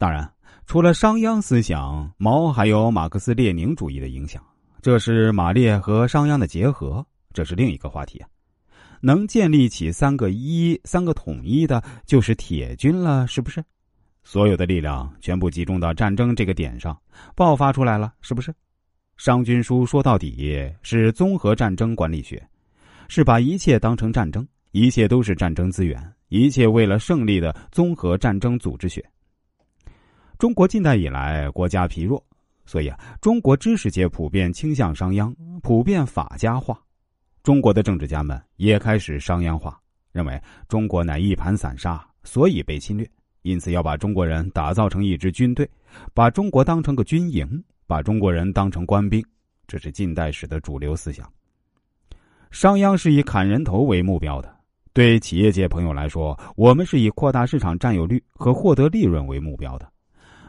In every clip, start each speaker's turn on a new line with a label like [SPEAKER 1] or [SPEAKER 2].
[SPEAKER 1] 当然，除了商鞅思想，毛还有马克思列宁主义的影响。这是马列和商鞅的结合，这是另一个话题啊。能建立起三个一、三个统一的，就是铁军了，是不是？所有的力量全部集中到战争这个点上，爆发出来了，是不是？商君书说到底是综合战争管理学，是把一切当成战争，一切都是战争资源，一切为了胜利的综合战争组织学。中国近代以来国家疲弱，所以啊，中国知识界普遍倾向商鞅，普遍法家化。中国的政治家们也开始商鞅化，认为中国乃一盘散沙，所以被侵略，因此要把中国人打造成一支军队，把中国当成个军营，把中国人当成官兵。这是近代史的主流思想。商鞅是以砍人头为目标的，对企业界朋友来说，我们是以扩大市场占有率和获得利润为目标的。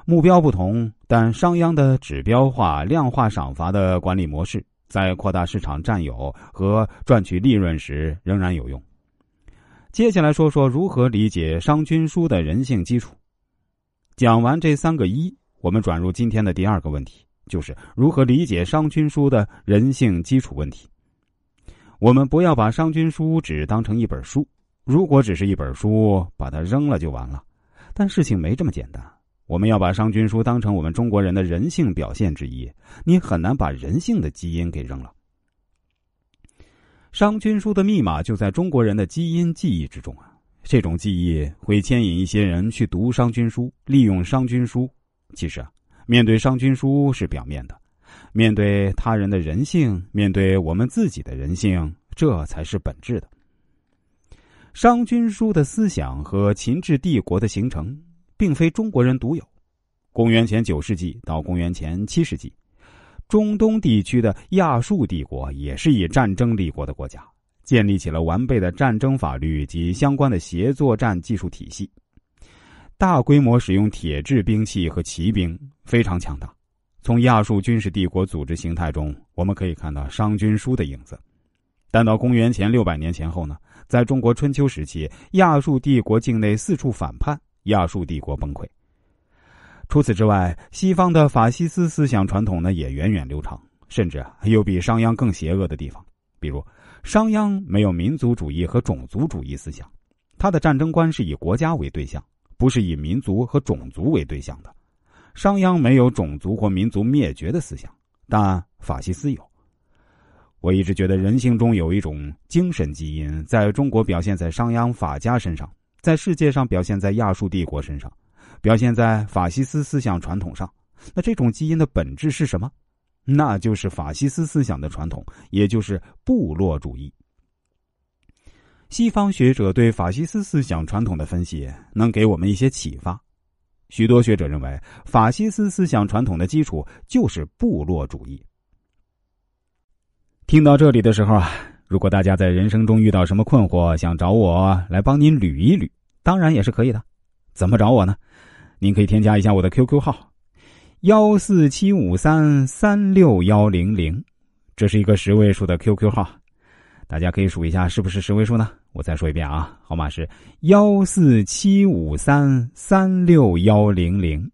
[SPEAKER 1] 目标不同，但商鞅的指标化、量化赏罚的管理模式，在扩大市场占有和赚取利润时仍然有用。接下来说说如何理解商君书的人性基础。讲完这三个一，我们转入今天的第二个问题，就是如何理解商君书的人性基础问题。我们不要把商君书只当成一本书，如果只是一本书，把它扔了就完了。但事情没这么简单。我们要把商君书当成我们中国人的人性表现之一，你很难把人性的基因给扔了。商君书的密码就在中国人的基因记忆之中啊！这种记忆会牵引一些人去读商君书，利用商君书。其实啊，面对商君书是表面的，面对他人的人性，面对我们自己的人性，这才是本质的。商君书的思想和秦制帝国的形成。并非中国人独有。公元前九世纪到公元前七世纪，中东地区的亚述帝国也是以战争立国的国家，建立起了完备的战争法律及相关的协作战技术体系，大规模使用铁制兵器和骑兵，非常强大。从亚述军事帝国组织形态中，我们可以看到商君书的影子。但到公元前六百年前后呢，在中国春秋时期，亚述帝国境内四处反叛。亚述帝国崩溃。除此之外，西方的法西斯思想传统呢也源远流长，甚至还有比商鞅更邪恶的地方。比如，商鞅没有民族主义和种族主义思想，他的战争观是以国家为对象，不是以民族和种族为对象的。商鞅没有种族或民族灭绝的思想，但法西斯有。我一直觉得人性中有一种精神基因，在中国表现在商鞅法家身上。在世界上表现在亚述帝国身上，表现在法西斯思想传统上。那这种基因的本质是什么？那就是法西斯思想的传统，也就是部落主义。西方学者对法西斯思想传统的分析，能给我们一些启发。许多学者认为，法西斯思想传统的基础就是部落主义。听到这里的时候啊。如果大家在人生中遇到什么困惑，想找我来帮您捋一捋，当然也是可以的。怎么找我呢？您可以添加一下我的 QQ 号：幺四七五三三六幺零零，这是一个十位数的 QQ 号，大家可以数一下是不是十位数呢？我再说一遍啊，号码是幺四七五三三六幺零零。